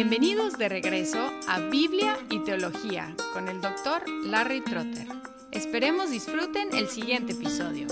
Bienvenidos de regreso a Biblia y Teología con el doctor Larry Trotter. Esperemos disfruten el siguiente episodio.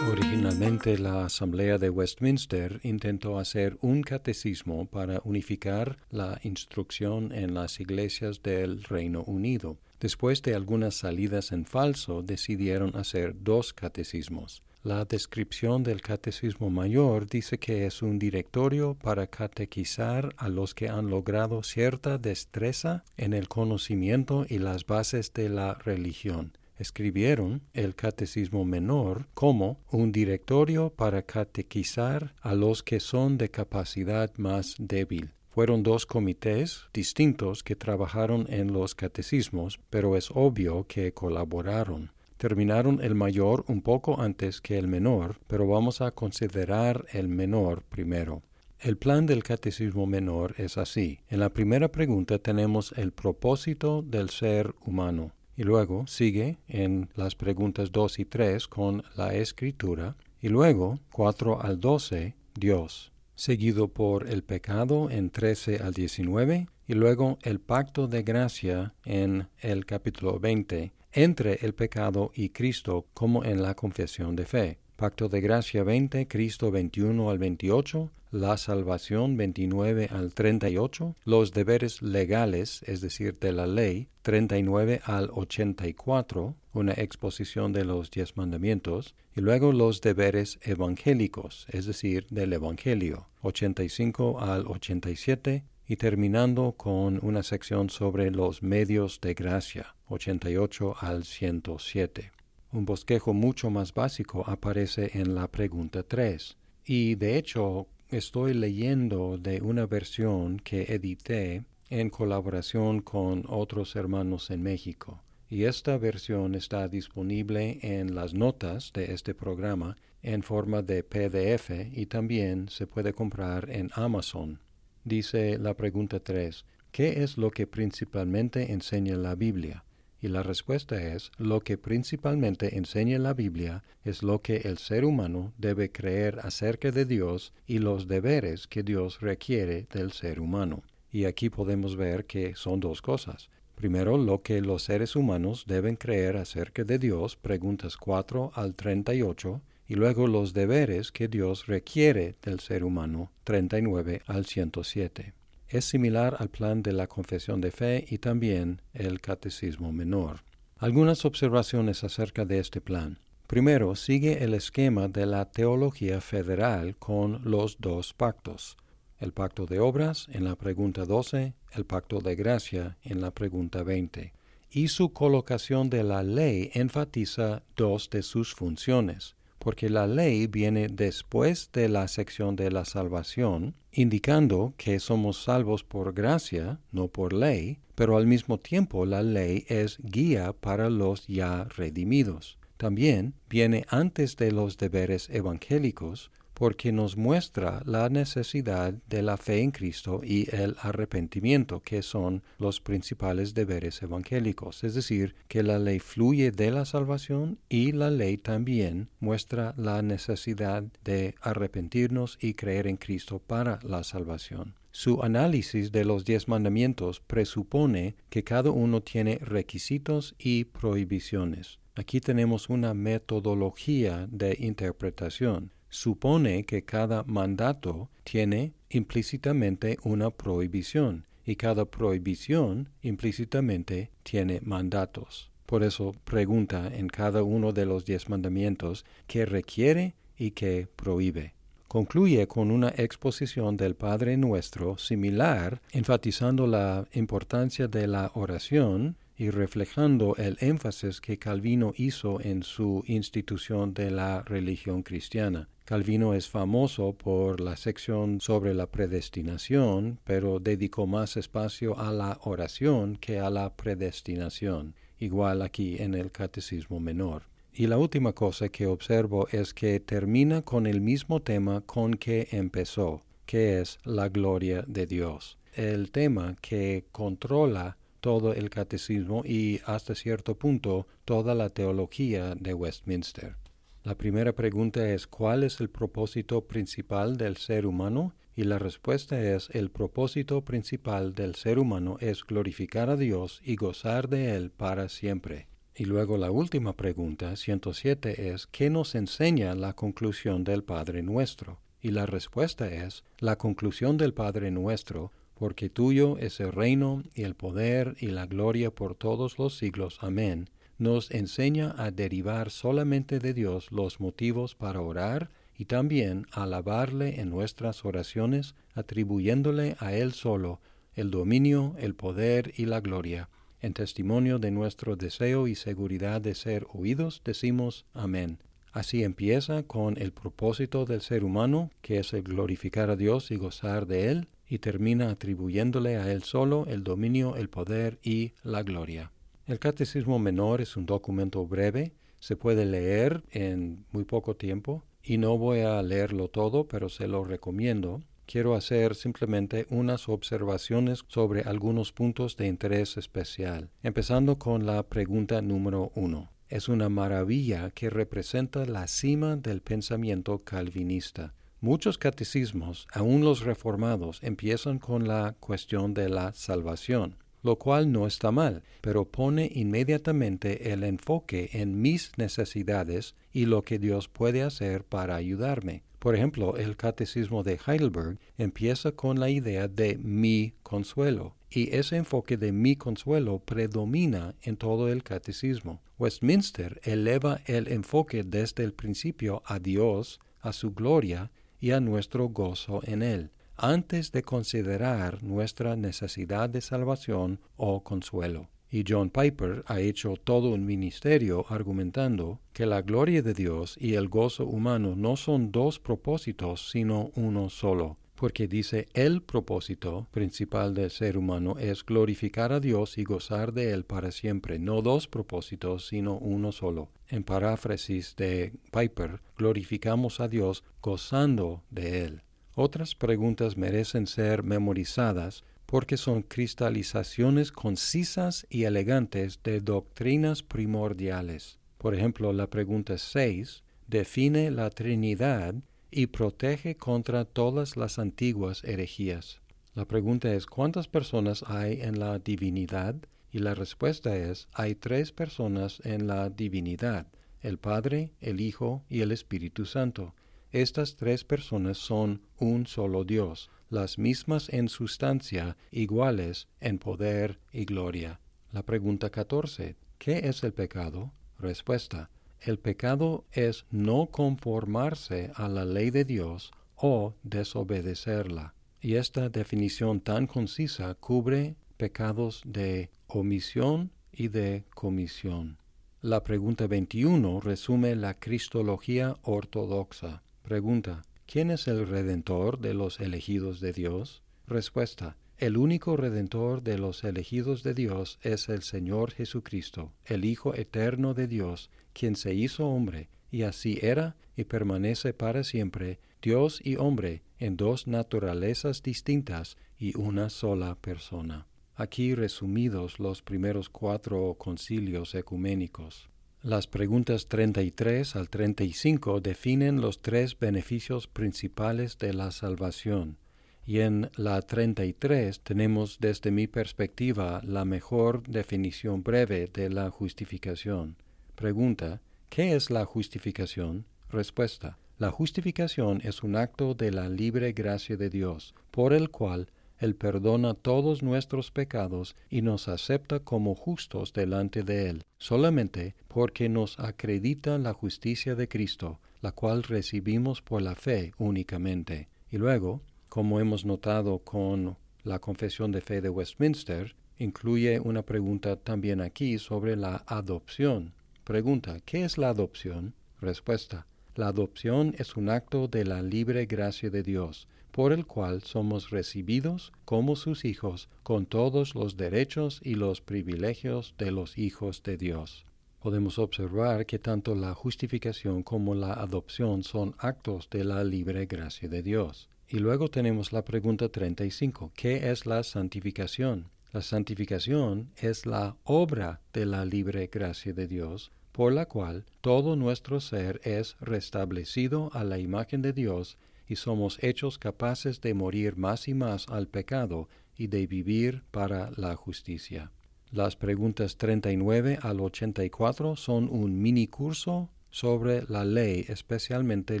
Originalmente la Asamblea de Westminster intentó hacer un catecismo para unificar la instrucción en las iglesias del Reino Unido. Después de algunas salidas en falso, decidieron hacer dos catecismos. La descripción del Catecismo Mayor dice que es un directorio para catequizar a los que han logrado cierta destreza en el conocimiento y las bases de la religión. Escribieron el Catecismo Menor como un directorio para catequizar a los que son de capacidad más débil. Fueron dos comités distintos que trabajaron en los catecismos, pero es obvio que colaboraron. Terminaron el mayor un poco antes que el menor, pero vamos a considerar el menor primero. El plan del catecismo menor es así. En la primera pregunta tenemos el propósito del ser humano. Y luego sigue en las preguntas 2 y 3 con la escritura. Y luego 4 al 12, Dios. Seguido por el pecado en 13 al 19. Y luego el pacto de gracia en el capítulo 20 entre el pecado y Cristo como en la confesión de fe. Pacto de Gracia 20, Cristo 21 al 28, la salvación 29 al 38, los deberes legales, es decir, de la ley 39 al 84, una exposición de los diez mandamientos, y luego los deberes evangélicos, es decir, del Evangelio 85 al 87, y terminando con una sección sobre los medios de gracia 88 al 107. Un bosquejo mucho más básico aparece en la pregunta 3. Y de hecho estoy leyendo de una versión que edité en colaboración con otros hermanos en México. Y esta versión está disponible en las notas de este programa en forma de PDF y también se puede comprar en Amazon. Dice la pregunta 3, ¿qué es lo que principalmente enseña la Biblia? Y la respuesta es, lo que principalmente enseña la Biblia es lo que el ser humano debe creer acerca de Dios y los deberes que Dios requiere del ser humano. Y aquí podemos ver que son dos cosas. Primero, lo que los seres humanos deben creer acerca de Dios, preguntas 4 al 38, y luego los deberes que Dios requiere del ser humano, 39 al 107 es similar al plan de la confesión de fe y también el catecismo menor. Algunas observaciones acerca de este plan. Primero, sigue el esquema de la teología federal con los dos pactos. El pacto de obras en la pregunta 12, el pacto de gracia en la pregunta 20. Y su colocación de la ley enfatiza dos de sus funciones porque la ley viene después de la sección de la salvación, indicando que somos salvos por gracia, no por ley, pero al mismo tiempo la ley es guía para los ya redimidos. También viene antes de los deberes evangélicos, porque nos muestra la necesidad de la fe en Cristo y el arrepentimiento, que son los principales deberes evangélicos. Es decir, que la ley fluye de la salvación y la ley también muestra la necesidad de arrepentirnos y creer en Cristo para la salvación. Su análisis de los diez mandamientos presupone que cada uno tiene requisitos y prohibiciones. Aquí tenemos una metodología de interpretación supone que cada mandato tiene implícitamente una prohibición y cada prohibición implícitamente tiene mandatos. Por eso pregunta en cada uno de los diez mandamientos qué requiere y qué prohíbe. Concluye con una exposición del Padre Nuestro similar, enfatizando la importancia de la oración y reflejando el énfasis que Calvino hizo en su institución de la religión cristiana. Calvino es famoso por la sección sobre la predestinación, pero dedicó más espacio a la oración que a la predestinación, igual aquí en el Catecismo Menor. Y la última cosa que observo es que termina con el mismo tema con que empezó, que es la gloria de Dios. El tema que controla todo el catecismo y hasta cierto punto toda la teología de Westminster. La primera pregunta es ¿cuál es el propósito principal del ser humano? Y la respuesta es el propósito principal del ser humano es glorificar a Dios y gozar de Él para siempre. Y luego la última pregunta, 107, es ¿qué nos enseña la conclusión del Padre nuestro? Y la respuesta es la conclusión del Padre nuestro, porque tuyo es el reino y el poder y la gloria por todos los siglos. Amén nos enseña a derivar solamente de Dios los motivos para orar y también a alabarle en nuestras oraciones, atribuyéndole a Él solo el dominio, el poder y la gloria. En testimonio de nuestro deseo y seguridad de ser oídos, decimos Amén. Así empieza con el propósito del ser humano, que es el glorificar a Dios y gozar de Él, y termina atribuyéndole a Él solo el dominio, el poder y la gloria. El Catecismo Menor es un documento breve, se puede leer en muy poco tiempo y no voy a leerlo todo, pero se lo recomiendo. Quiero hacer simplemente unas observaciones sobre algunos puntos de interés especial, empezando con la pregunta número uno. Es una maravilla que representa la cima del pensamiento calvinista. Muchos catecismos, aun los reformados, empiezan con la cuestión de la salvación lo cual no está mal, pero pone inmediatamente el enfoque en mis necesidades y lo que Dios puede hacer para ayudarme. Por ejemplo, el Catecismo de Heidelberg empieza con la idea de mi consuelo, y ese enfoque de mi consuelo predomina en todo el catecismo. Westminster eleva el enfoque desde el principio a Dios, a su gloria y a nuestro gozo en él antes de considerar nuestra necesidad de salvación o consuelo. Y John Piper ha hecho todo un ministerio argumentando que la gloria de Dios y el gozo humano no son dos propósitos, sino uno solo porque dice el propósito principal del ser humano es glorificar a Dios y gozar de Él para siempre, no dos propósitos, sino uno solo. En paráfrasis de Piper, glorificamos a Dios gozando de Él. Otras preguntas merecen ser memorizadas porque son cristalizaciones concisas y elegantes de doctrinas primordiales. Por ejemplo, la pregunta 6 define la Trinidad y protege contra todas las antiguas herejías. La pregunta es ¿cuántas personas hay en la divinidad? Y la respuesta es hay tres personas en la divinidad, el Padre, el Hijo y el Espíritu Santo. Estas tres personas son un solo Dios, las mismas en sustancia, iguales en poder y gloria. La pregunta 14. ¿Qué es el pecado? Respuesta. El pecado es no conformarse a la ley de Dios o desobedecerla. Y esta definición tan concisa cubre pecados de omisión y de comisión. La pregunta 21 resume la cristología ortodoxa. Pregunta. ¿Quién es el redentor de los elegidos de Dios? Respuesta. El único redentor de los elegidos de Dios es el Señor Jesucristo, el Hijo eterno de Dios, quien se hizo hombre, y así era y permanece para siempre, Dios y hombre, en dos naturalezas distintas y una sola persona. Aquí resumidos los primeros cuatro concilios ecuménicos. Las preguntas 33 al 35 definen los tres beneficios principales de la salvación, y en la 33 tenemos desde mi perspectiva la mejor definición breve de la justificación. Pregunta, ¿qué es la justificación? Respuesta, la justificación es un acto de la libre gracia de Dios, por el cual él perdona todos nuestros pecados y nos acepta como justos delante de Él, solamente porque nos acredita la justicia de Cristo, la cual recibimos por la fe únicamente. Y luego, como hemos notado con la confesión de fe de Westminster, incluye una pregunta también aquí sobre la adopción. Pregunta, ¿qué es la adopción? Respuesta, la adopción es un acto de la libre gracia de Dios por el cual somos recibidos como sus hijos con todos los derechos y los privilegios de los hijos de Dios. Podemos observar que tanto la justificación como la adopción son actos de la libre gracia de Dios. Y luego tenemos la pregunta 35. ¿Qué es la santificación? La santificación es la obra de la libre gracia de Dios, por la cual todo nuestro ser es restablecido a la imagen de Dios y somos hechos capaces de morir más y más al pecado y de vivir para la justicia. Las preguntas 39 al 84 son un mini curso sobre la ley, especialmente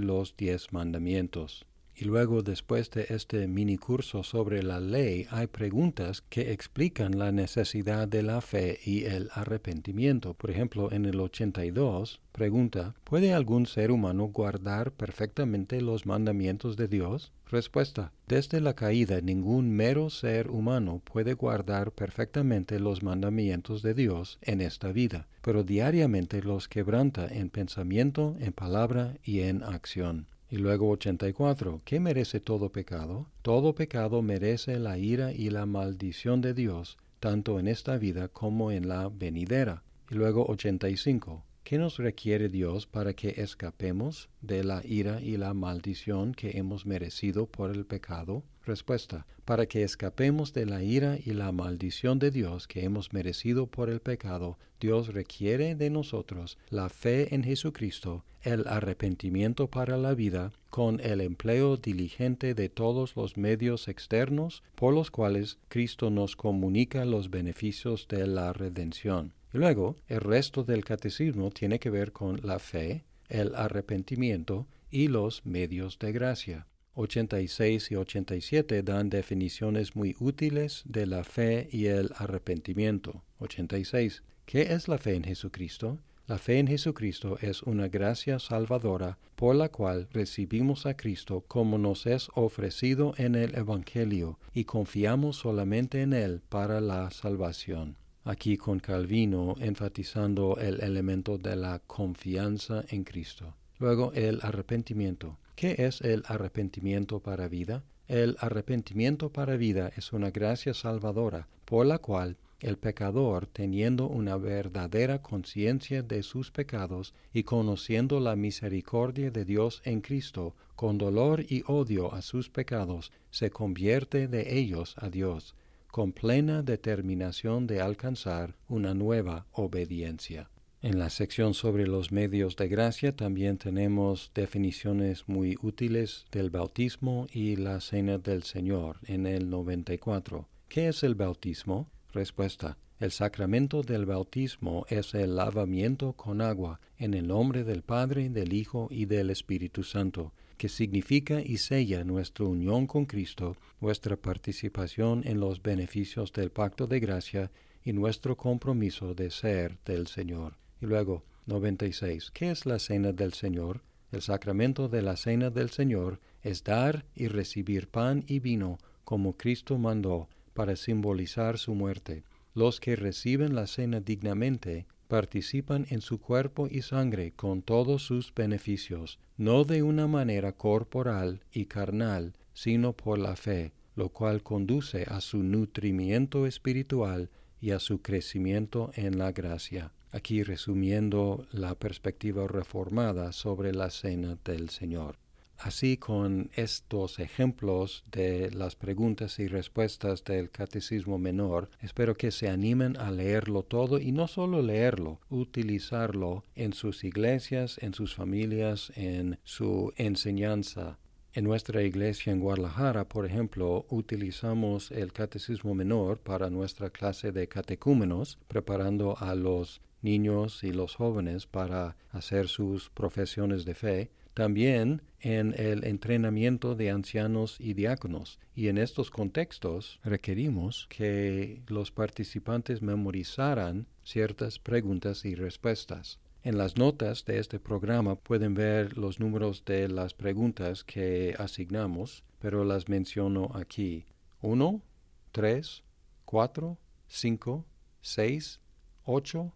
los diez mandamientos. Y luego, después de este mini curso sobre la ley, hay preguntas que explican la necesidad de la fe y el arrepentimiento. Por ejemplo, en el 82, pregunta, ¿puede algún ser humano guardar perfectamente los mandamientos de Dios? Respuesta, desde la caída ningún mero ser humano puede guardar perfectamente los mandamientos de Dios en esta vida, pero diariamente los quebranta en pensamiento, en palabra y en acción. Y luego 84. ¿Qué merece todo pecado? Todo pecado merece la ira y la maldición de Dios, tanto en esta vida como en la venidera. Y luego 85. ¿Qué nos requiere Dios para que escapemos de la ira y la maldición que hemos merecido por el pecado? Respuesta. Para que escapemos de la ira y la maldición de Dios que hemos merecido por el pecado, Dios requiere de nosotros la fe en Jesucristo, el arrepentimiento para la vida, con el empleo diligente de todos los medios externos por los cuales Cristo nos comunica los beneficios de la redención. Y luego, el resto del catecismo tiene que ver con la fe, el arrepentimiento y los medios de gracia. 86 y 87 dan definiciones muy útiles de la fe y el arrepentimiento. 86. ¿Qué es la fe en Jesucristo? La fe en Jesucristo es una gracia salvadora por la cual recibimos a Cristo como nos es ofrecido en el Evangelio y confiamos solamente en Él para la salvación. Aquí con Calvino enfatizando el elemento de la confianza en Cristo. Luego el arrepentimiento. ¿Qué es el arrepentimiento para vida? El arrepentimiento para vida es una gracia salvadora por la cual el pecador, teniendo una verdadera conciencia de sus pecados y conociendo la misericordia de Dios en Cristo, con dolor y odio a sus pecados, se convierte de ellos a Dios, con plena determinación de alcanzar una nueva obediencia. En la sección sobre los medios de gracia también tenemos definiciones muy útiles del bautismo y la cena del Señor en el 94. ¿Qué es el bautismo? Respuesta. El sacramento del bautismo es el lavamiento con agua en el nombre del Padre, del Hijo y del Espíritu Santo, que significa y sella nuestra unión con Cristo, nuestra participación en los beneficios del pacto de gracia y nuestro compromiso de ser del Señor. Y luego, 96. ¿Qué es la cena del Señor? El sacramento de la cena del Señor es dar y recibir pan y vino como Cristo mandó para simbolizar su muerte. Los que reciben la cena dignamente participan en su cuerpo y sangre con todos sus beneficios, no de una manera corporal y carnal, sino por la fe, lo cual conduce a su nutrimiento espiritual y a su crecimiento en la gracia aquí resumiendo la perspectiva reformada sobre la cena del Señor. Así con estos ejemplos de las preguntas y respuestas del Catecismo Menor, espero que se animen a leerlo todo y no solo leerlo, utilizarlo en sus iglesias, en sus familias, en su enseñanza. En nuestra iglesia en Guadalajara, por ejemplo, utilizamos el Catecismo Menor para nuestra clase de catecúmenos, preparando a los niños y los jóvenes para hacer sus profesiones de fe, también en el entrenamiento de ancianos y diáconos. Y en estos contextos requerimos que los participantes memorizaran ciertas preguntas y respuestas. En las notas de este programa pueden ver los números de las preguntas que asignamos, pero las menciono aquí. 1, 3, 4, 5, 6, 8,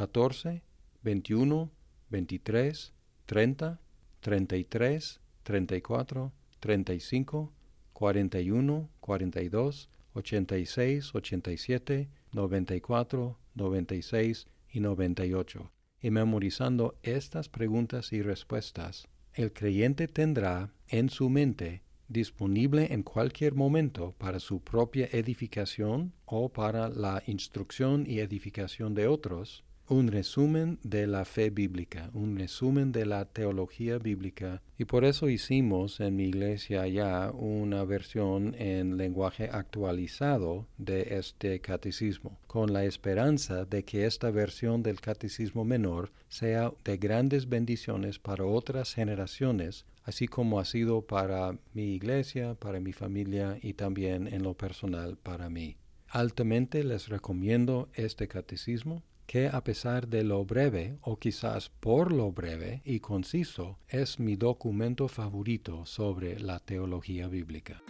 14, 21, 23, 30, 33, 34, 35, 41, 42, 86, 87, 94, 96 y 98. Y memorizando estas preguntas y respuestas, el creyente tendrá en su mente disponible en cualquier momento para su propia edificación o para la instrucción y edificación de otros, un resumen de la fe bíblica, un resumen de la teología bíblica. Y por eso hicimos en mi iglesia ya una versión en lenguaje actualizado de este catecismo, con la esperanza de que esta versión del catecismo menor sea de grandes bendiciones para otras generaciones, así como ha sido para mi iglesia, para mi familia y también en lo personal para mí. Altamente les recomiendo este catecismo que a pesar de lo breve, o quizás por lo breve y conciso, es mi documento favorito sobre la teología bíblica.